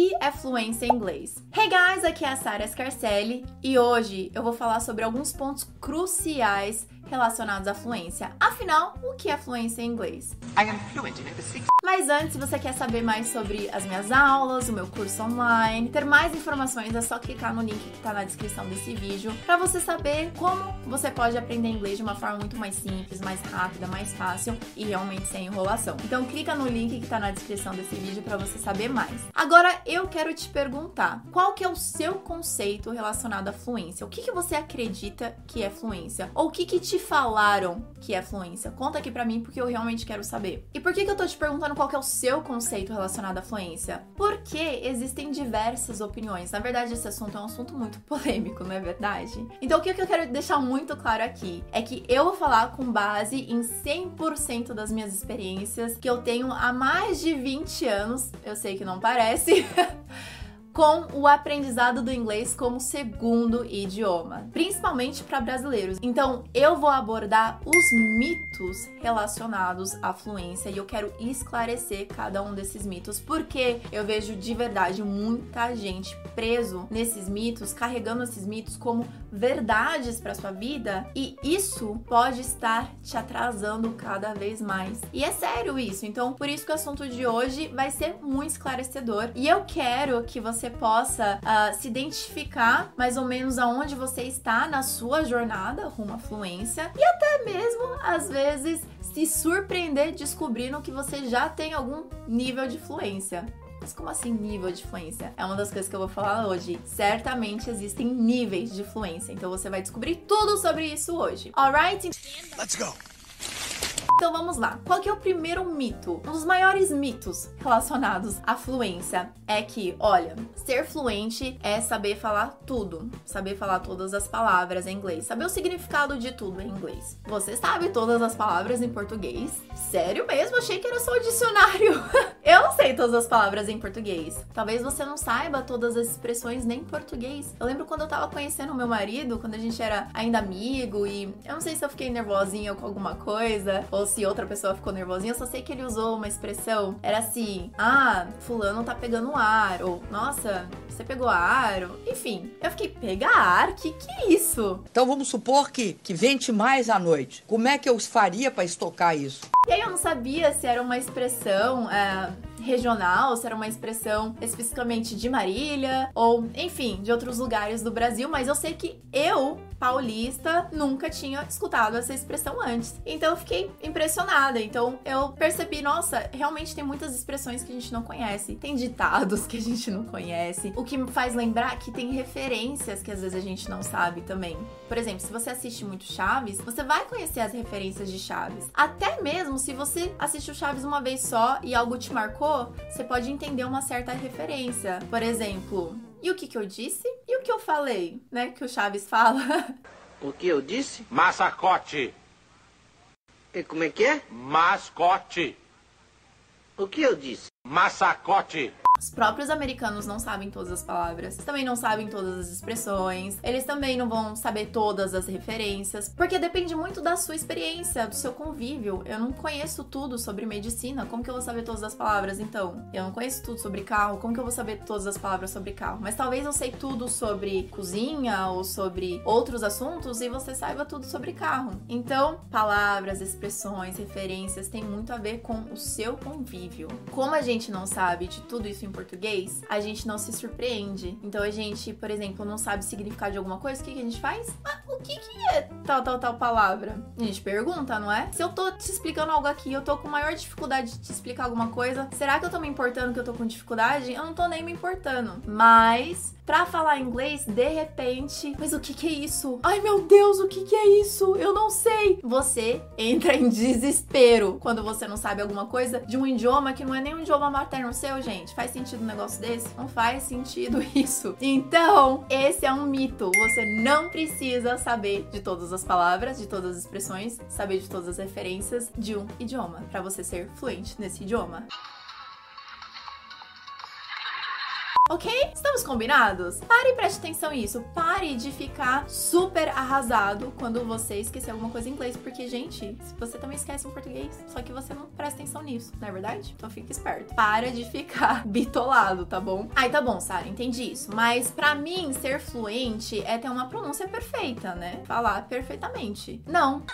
que é fluência em inglês? Hey guys, aqui é a Sara Scarcelli e hoje eu vou falar sobre alguns pontos cruciais relacionados à fluência. Afinal, o que é fluência em inglês? Mas antes, se você quer saber mais sobre as minhas aulas, o meu curso online, ter mais informações, é só clicar no link que está na descrição desse vídeo para você saber como você pode aprender inglês de uma forma muito mais simples, mais rápida, mais fácil e realmente sem enrolação. Então clica no link que está na descrição desse vídeo para você saber mais. Agora eu quero te perguntar, qual que é o seu conceito relacionado à fluência? O que, que você acredita que é fluência? Ou o que, que te falaram que é fluência? Conta aqui pra mim porque eu realmente quero saber. E por que, que eu tô te perguntando qual é o seu conceito relacionado à fluência? Porque existem diversas opiniões. Na verdade, esse assunto é um assunto muito polêmico, não é verdade? Então, o que eu quero deixar muito claro aqui é que eu vou falar com base em 100% das minhas experiências que eu tenho há mais de 20 anos. Eu sei que não parece. com o aprendizado do inglês como segundo idioma, principalmente para brasileiros. Então, eu vou abordar os mitos relacionados à fluência e eu quero esclarecer cada um desses mitos, porque eu vejo de verdade muita gente preso nesses mitos, carregando esses mitos como verdades para sua vida, e isso pode estar te atrasando cada vez mais. E é sério isso. Então, por isso que o assunto de hoje vai ser muito esclarecedor e eu quero que você possa uh, se identificar mais ou menos aonde você está na sua jornada rumo à fluência e até mesmo, às vezes, se surpreender descobrindo que você já tem algum nível de fluência. Mas como assim nível de fluência? É uma das coisas que eu vou falar hoje. Certamente existem níveis de fluência, então você vai descobrir tudo sobre isso hoje. Alright? Let's go! Então vamos lá. Qual que é o primeiro mito? Um dos maiores mitos relacionados à fluência é que, olha, ser fluente é saber falar tudo, saber falar todas as palavras em inglês, saber o significado de tudo em inglês. Você sabe todas as palavras em português? Sério mesmo? Achei que era só o dicionário. Eu não sei todas as palavras em português. Talvez você não saiba todas as expressões nem em português. Eu lembro quando eu tava conhecendo o meu marido, quando a gente era ainda amigo, e eu não sei se eu fiquei nervosinha com alguma coisa, ou se outra pessoa ficou nervosinha, eu só sei que ele usou uma expressão. Era assim: ah, fulano tá pegando ar, ou nossa, você pegou ar, enfim. Eu fiquei, pegar ar? Que que é isso? Então vamos supor que, que vente mais à noite. Como é que eu faria para estocar isso? E aí eu não sabia se era uma expressão. É regional, se era uma expressão especificamente de Marília ou, enfim, de outros lugares do Brasil, mas eu sei que eu, paulista, nunca tinha escutado essa expressão antes. Então eu fiquei impressionada. Então eu percebi, nossa, realmente tem muitas expressões que a gente não conhece, tem ditados que a gente não conhece, o que me faz lembrar que tem referências que às vezes a gente não sabe também. Por exemplo, se você assiste muito Chaves, você vai conhecer as referências de Chaves. Até mesmo se você assistiu Chaves uma vez só e algo te marcou, você pode entender uma certa referência. Por exemplo, e o que, que eu disse? O que eu falei, né? Que o Chaves fala. O que eu disse? Massacote. E como é que é? Mascote. O que eu disse? Massacote. Os próprios americanos não sabem todas as palavras, também não sabem todas as expressões, eles também não vão saber todas as referências, porque depende muito da sua experiência, do seu convívio. Eu não conheço tudo sobre medicina, como que eu vou saber todas as palavras então? Eu não conheço tudo sobre carro, como que eu vou saber todas as palavras sobre carro? Mas talvez eu sei tudo sobre cozinha ou sobre outros assuntos e você saiba tudo sobre carro. Então, palavras, expressões, referências têm muito a ver com o seu convívio. Como a gente não sabe de tudo isso em em português, a gente não se surpreende. Então a gente, por exemplo, não sabe o significado de alguma coisa, o que, que a gente faz? Ah, o que, que é tal, tal, tal palavra? A gente pergunta, não é? Se eu tô te explicando algo aqui, eu tô com maior dificuldade de te explicar alguma coisa, será que eu tô me importando que eu tô com dificuldade? Eu não tô nem me importando. Mas Pra falar inglês, de repente, mas o que que é isso? Ai meu Deus, o que que é isso? Eu não sei. Você entra em desespero quando você não sabe alguma coisa de um idioma que não é nem um idioma materno seu, gente. Faz sentido um negócio desse? Não faz sentido isso. Então, esse é um mito. Você não precisa saber de todas as palavras, de todas as expressões, saber de todas as referências de um idioma para você ser fluente nesse idioma. Ok? Estamos combinados? Pare e preste atenção nisso. Pare de ficar super arrasado quando você esquecer alguma coisa em inglês, porque, gente, você também esquece em português, só que você não presta atenção nisso, não é verdade? Então fica esperto. Para de ficar bitolado, tá bom? Aí tá bom, Sara, entendi isso. Mas para mim, ser fluente é ter uma pronúncia perfeita, né? Falar perfeitamente. Não.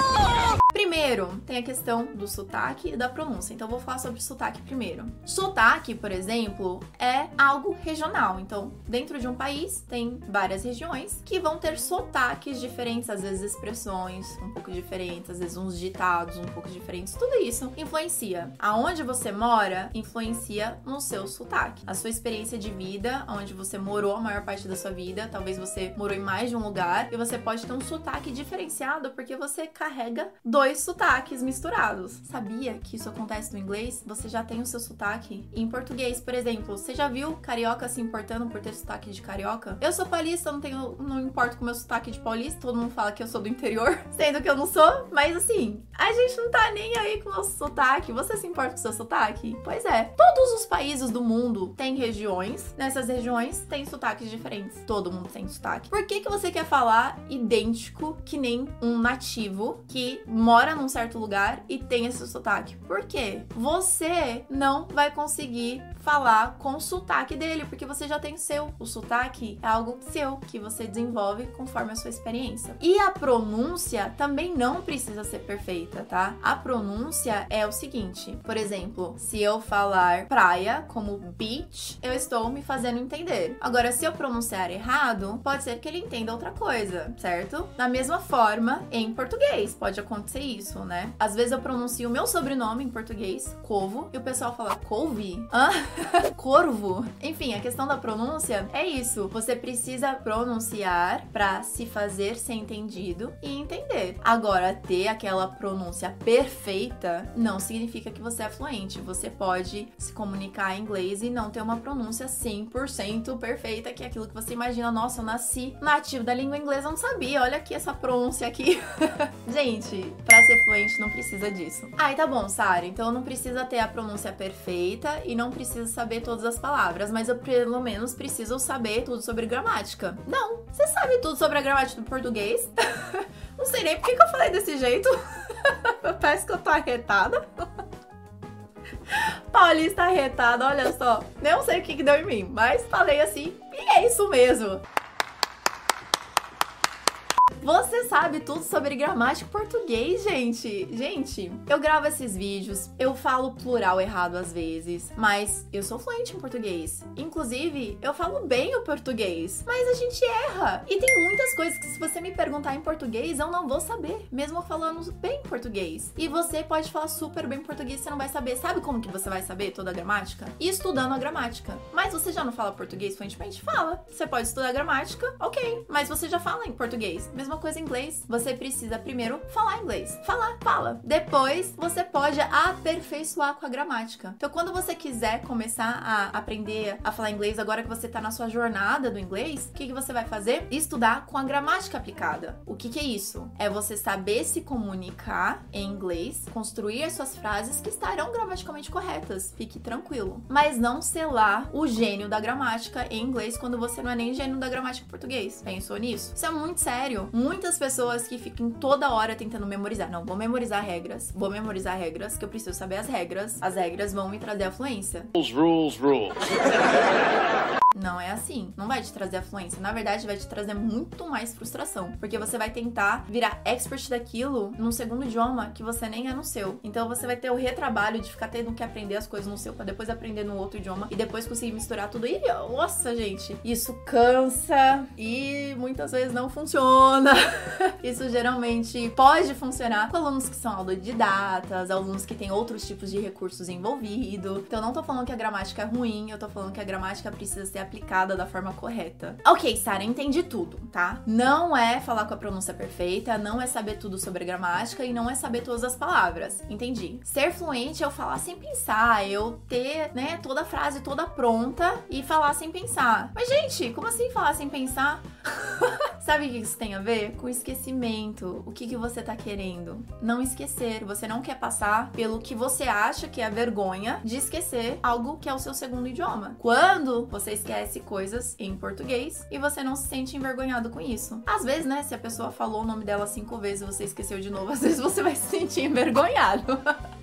Não! Primeiro, tem a questão do sotaque e da pronúncia. Então, vou falar sobre sotaque primeiro. Sotaque, por exemplo, é algo regional. Então, dentro de um país, tem várias regiões que vão ter sotaques diferentes, às vezes expressões um pouco diferentes, às vezes uns ditados um pouco diferentes. Tudo isso influencia. Aonde você mora influencia no seu sotaque. A sua experiência de vida, onde você morou a maior parte da sua vida, talvez você morou em mais de um lugar e você pode ter um sotaque diferenciado porque você carrega dois sotaques misturados. Sabia que isso acontece no inglês? Você já tem o seu sotaque. Em português, por exemplo, você já viu carioca se importando por ter sotaque de carioca? Eu sou paulista, não tenho, não importo com meu sotaque de paulista, todo mundo fala que eu sou do interior, sendo que eu não sou, mas assim, a gente não tá nem aí com o nosso sotaque. Você se importa com o seu sotaque? Pois é. Todos os países do mundo têm regiões, nessas regiões tem sotaques diferentes. Todo mundo tem sotaque. Por que que você quer falar idêntico que nem um nativo que mora num certo lugar e tem esse sotaque. Por quê? Você não vai conseguir falar com o sotaque dele, porque você já tem o seu. O sotaque é algo seu que você desenvolve conforme a sua experiência. E a pronúncia também não precisa ser perfeita, tá? A pronúncia é o seguinte: por exemplo, se eu falar praia como beach, eu estou me fazendo entender. Agora, se eu pronunciar errado, pode ser que ele entenda outra coisa, certo? Da mesma forma, em português pode acontecer isso, né? Às vezes eu pronuncio o meu sobrenome em português, Covo, e o pessoal fala Couve? Hã? Corvo? Enfim, a questão da pronúncia é isso. Você precisa pronunciar para se fazer ser entendido e entender. Agora, ter aquela pronúncia perfeita não significa que você é fluente. Você pode se comunicar em inglês e não ter uma pronúncia 100% perfeita, que é aquilo que você imagina. Nossa, eu nasci nativo da língua inglesa, não sabia. Olha aqui essa pronúncia aqui. Gente, pra ser fluente não precisa disso. Ai, tá bom, Sara. Então não precisa ter a pronúncia perfeita e não precisa saber todas as palavras, mas eu pelo menos preciso saber tudo sobre gramática. Não, você sabe tudo sobre a gramática do português? não sei nem por que, que eu falei desse jeito. Parece que eu tô arretada. Paulista arretada, olha só. Não sei o que, que deu em mim, mas falei assim e é isso mesmo. Você sabe tudo sobre gramática português, gente. Gente, eu gravo esses vídeos, eu falo plural errado às vezes, mas eu sou fluente em português. Inclusive, eu falo bem o português, mas a gente erra. E tem muitas coisas que se você me perguntar em português, eu não vou saber, mesmo falando bem português. E você pode falar super bem português, você não vai saber. Sabe como que você vai saber toda a gramática? Estudando a gramática. Mas você já não fala português fluentemente? Fala. Você pode estudar gramática, ok. Mas você já fala em português. Mesma coisa em inglês, você precisa primeiro falar inglês. Falar, fala. Depois, você pode aperfeiçoar com a gramática. Então, quando você quiser começar a aprender a falar inglês, agora que você tá na sua jornada do inglês, o que, que você vai fazer? Estudar com a gramática aplicada. O que, que é isso? É você saber se comunicar em inglês, construir as suas frases que estarão gramaticalmente corretas. Fique tranquilo. Mas não selar o gênio da gramática em inglês quando você não é nem gênio da gramática em português. Pensou nisso? Isso é muito sério. Muitas pessoas que ficam toda hora tentando memorizar. Não, vou memorizar regras, vou memorizar regras, que eu preciso saber as regras. As regras vão me trazer a fluência. Rules, rules, rules. Não é assim. Não vai te trazer afluência. Na verdade, vai te trazer muito mais frustração. Porque você vai tentar virar expert daquilo num segundo idioma que você nem é no seu. Então você vai ter o retrabalho de ficar tendo que aprender as coisas no seu para depois aprender no outro idioma e depois conseguir misturar tudo. E nossa, gente, isso cansa e muitas vezes não funciona. isso geralmente pode funcionar com alunos que são autodidatas, alunos que têm outros tipos de recursos envolvidos. Então não tô falando que a gramática é ruim, eu tô falando que a gramática precisa ser aplicada da forma correta. Ok, Sara, entendi tudo, tá? Não é falar com a pronúncia perfeita, não é saber tudo sobre gramática e não é saber todas as palavras. Entendi. Ser fluente é eu falar sem pensar, eu ter, né, toda a frase toda pronta e falar sem pensar. Mas, gente, como assim falar sem pensar? Sabe o que isso tem a ver? Com esquecimento. O que, que você tá querendo? Não esquecer. Você não quer passar pelo que você acha que é a vergonha de esquecer algo que é o seu segundo idioma. Quando você esquece coisas em português e você não se sente envergonhado com isso. Às vezes, né, se a pessoa falou o nome dela cinco vezes e você esqueceu de novo, às vezes você vai se sentir envergonhado.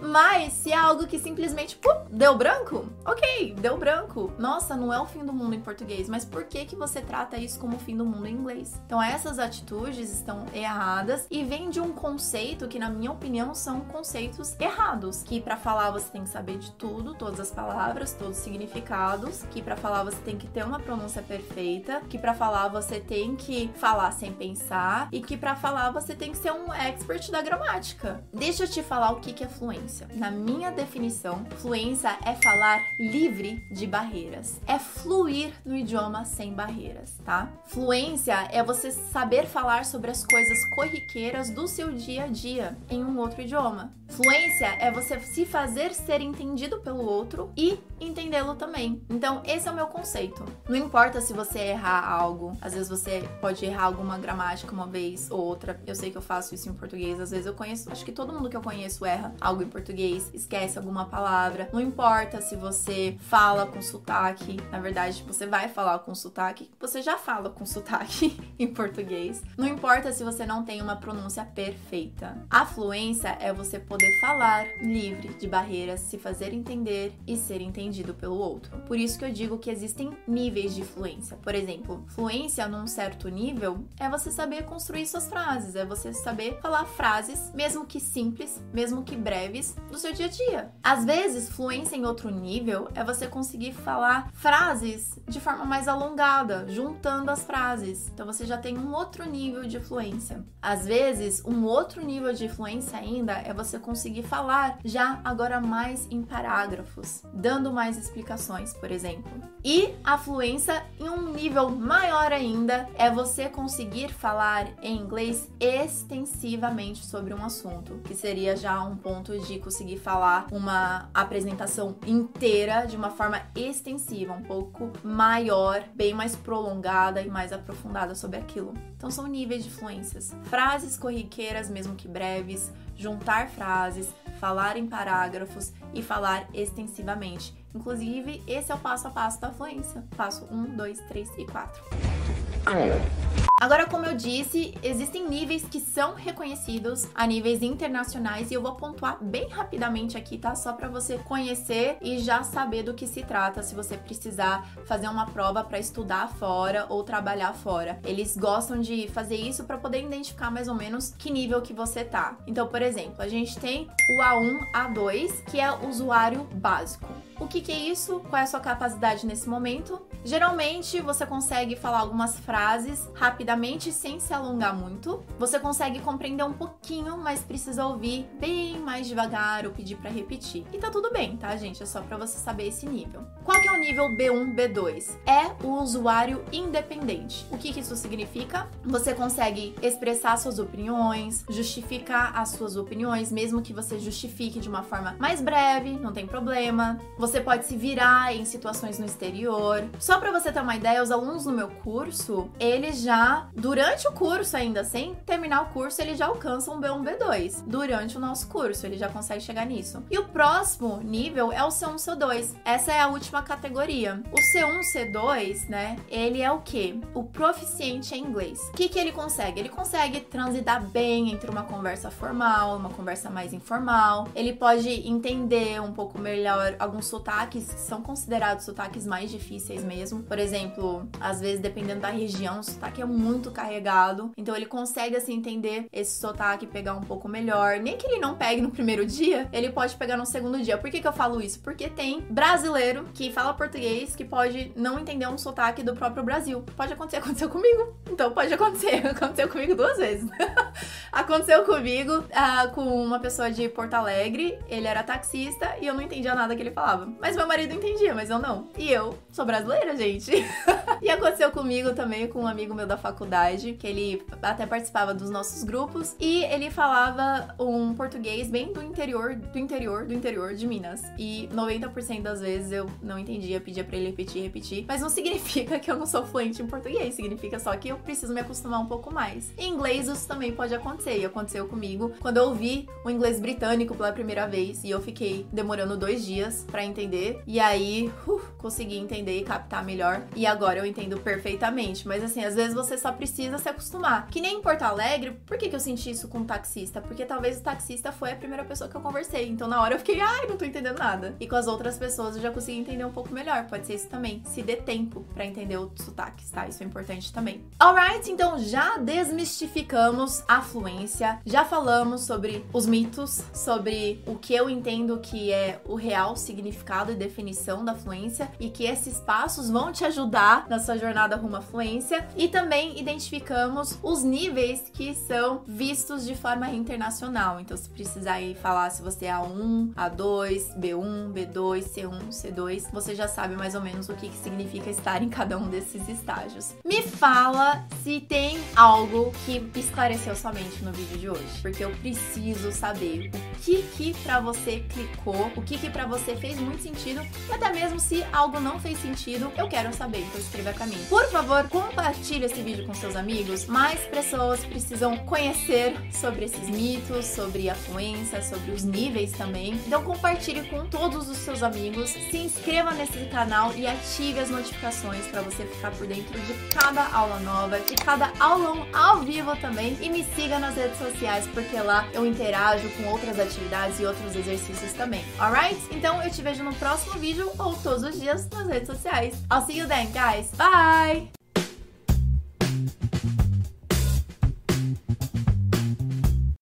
Mas se é algo que simplesmente pum, deu branco, ok, deu branco. Nossa, não é o fim do mundo em português, mas por que que você trata isso como o fim do mundo em inglês? Então essas atitudes estão erradas e vêm de um conceito que na minha opinião são conceitos errados, que para falar você tem que saber de tudo, todas as palavras, todos os significados, que para falar você tem que ter uma pronúncia perfeita, que para falar você tem que falar sem pensar e que para falar você tem que ser um expert da gramática. Deixa eu te falar o que que é fluência. Na minha definição, fluência é falar livre de barreiras, é fluir no idioma sem barreiras, tá? Fluência é você saber falar sobre as coisas corriqueiras do seu dia a dia em um outro idioma. Fluência é você se fazer ser entendido pelo outro e entendê-lo também. Então, esse é o meu conceito. Não importa se você errar algo, às vezes você pode errar alguma gramática uma vez ou outra. Eu sei que eu faço isso em português, às vezes eu conheço, acho que todo mundo que eu conheço erra algo em português, esquece alguma palavra. Não importa se você fala com sotaque, na verdade, você vai falar com sotaque, você já fala com sotaque em português. Não importa se você não tem uma pronúncia perfeita. A fluência é você poder falar livre de barreiras, se fazer entender e ser entendido pelo outro. Por isso que eu digo que existem níveis de fluência. Por exemplo, fluência num certo nível é você saber construir suas frases, é você saber falar frases, mesmo que simples, mesmo que breves, do seu dia a dia. Às vezes, fluência em outro nível é você conseguir falar frases de forma mais alongada, juntando as frases. Então você já tem um outro nível de fluência. Às vezes, um outro nível de fluência ainda é você conseguir falar já agora mais em parágrafos, dando mais explicações, por exemplo. E a fluência em um nível maior ainda é você conseguir falar em inglês extensivamente sobre um assunto, que seria já um ponto de conseguir falar uma apresentação inteira de uma forma extensiva, um pouco maior, bem mais prolongada e mais aprofundada sobre aquilo. Então são níveis de fluências. Frases corriqueiras, mesmo que breves, juntar frases, falar em parágrafos e falar extensivamente. Inclusive, esse é o passo a passo da fluência. Passo 1, 2, 3 e 4. Agora, como eu disse, existem níveis que são reconhecidos a níveis internacionais e eu vou pontuar bem rapidamente aqui, tá? Só para você conhecer e já saber do que se trata se você precisar fazer uma prova para estudar fora ou trabalhar fora. Eles gostam de fazer isso para poder identificar mais ou menos que nível que você tá. Então, por exemplo, a gente tem o A1, A2, que é usuário básico. O que, que, é isso? Qual é a sua capacidade nesse momento? Geralmente você consegue falar algumas frases rapidamente sem se alongar muito. Você consegue compreender um pouquinho, mas precisa ouvir bem mais devagar ou pedir para repetir. E tá tudo bem, tá, gente? É só para você saber esse nível. Qual o nível B1, B2? É o usuário independente. O que, que isso significa? Você consegue expressar suas opiniões, justificar as suas opiniões, mesmo que você justifique de uma forma mais breve, não tem problema. Você pode se virar em situações no exterior. Só para você ter uma ideia, os alunos no meu curso, eles já, durante o curso ainda, sem terminar o curso, eles já alcançam um B1, B2. Durante o nosso curso, ele já consegue chegar nisso. E o próximo nível é o C1, C2. Essa é a última categoria. O C1, C2, né, ele é o que? O proficiente em inglês. O que, que ele consegue? Ele consegue transitar bem entre uma conversa formal, uma conversa mais informal. Ele pode entender um pouco melhor alguns sotaques são considerados sotaques mais difíceis mesmo. Por exemplo, às vezes, dependendo da região, o sotaque é muito carregado. Então ele consegue assim entender esse sotaque pegar um pouco melhor. Nem que ele não pegue no primeiro dia, ele pode pegar no segundo dia. Por que, que eu falo isso? Porque tem brasileiro que fala português que pode não entender um sotaque do próprio Brasil. Pode acontecer, aconteceu comigo. Então pode acontecer. Aconteceu comigo duas vezes. aconteceu comigo uh, com uma pessoa de Porto Alegre. Ele era taxista e eu não entendia nada que ele falava. Mas meu marido entendia, mas eu não. E eu sou brasileira, gente. e aconteceu comigo também, com um amigo meu da faculdade, que ele até participava dos nossos grupos, e ele falava um português bem do interior, do interior, do interior de Minas. E 90% das vezes eu não entendia, pedia pra ele repetir, repetir. Mas não significa que eu não sou fluente em português, significa só que eu preciso me acostumar um pouco mais. Em inglês isso também pode acontecer, e aconteceu comigo quando eu ouvi o inglês britânico pela primeira vez e eu fiquei demorando dois dias para entender. E aí, consegui entender e captar melhor. E agora eu entendo perfeitamente. Mas assim, às vezes você só precisa se acostumar. Que nem em Porto Alegre, por que, que eu senti isso com o taxista? Porque talvez o taxista foi a primeira pessoa que eu conversei. Então na hora eu fiquei, ai, não tô entendendo nada. E com as outras pessoas eu já consegui entender um pouco melhor. Pode ser isso também. Se dê tempo para entender os sotaques, tá? Isso é importante também. Alright, então já desmistificamos a fluência, já falamos sobre os mitos, sobre o que eu entendo que é o real significado e definição da fluência e que esses passos vão te ajudar na sua jornada rumo à fluência e também identificamos os níveis que são vistos de forma internacional. Então, se precisar aí falar se você é A1, A2, B1, B2, C1, C2, você já sabe mais ou menos o que, que significa estar em cada um desses estágios. Me fala se tem algo que esclareceu sua mente no vídeo de hoje, porque eu preciso saber o que que para você clicou, o que que para você fez muito sentido e até mesmo se algo não fez sentido, eu quero saber, então escreva pra mim. Por favor, compartilhe esse vídeo com seus amigos. Mais pessoas precisam conhecer sobre esses mitos, sobre a fluência, sobre os níveis também. Então compartilhe com todos os seus amigos, se inscreva nesse canal e ative as notificações para você ficar por dentro de cada aula nova, de cada aula ao vivo também e me siga nas redes sociais porque lá eu interajo com outras atividades e outros exercícios também. Alright? Então eu te vejo no próximo vídeo ou todos os dias nas redes sociais. I'll see you then, guys. Bye!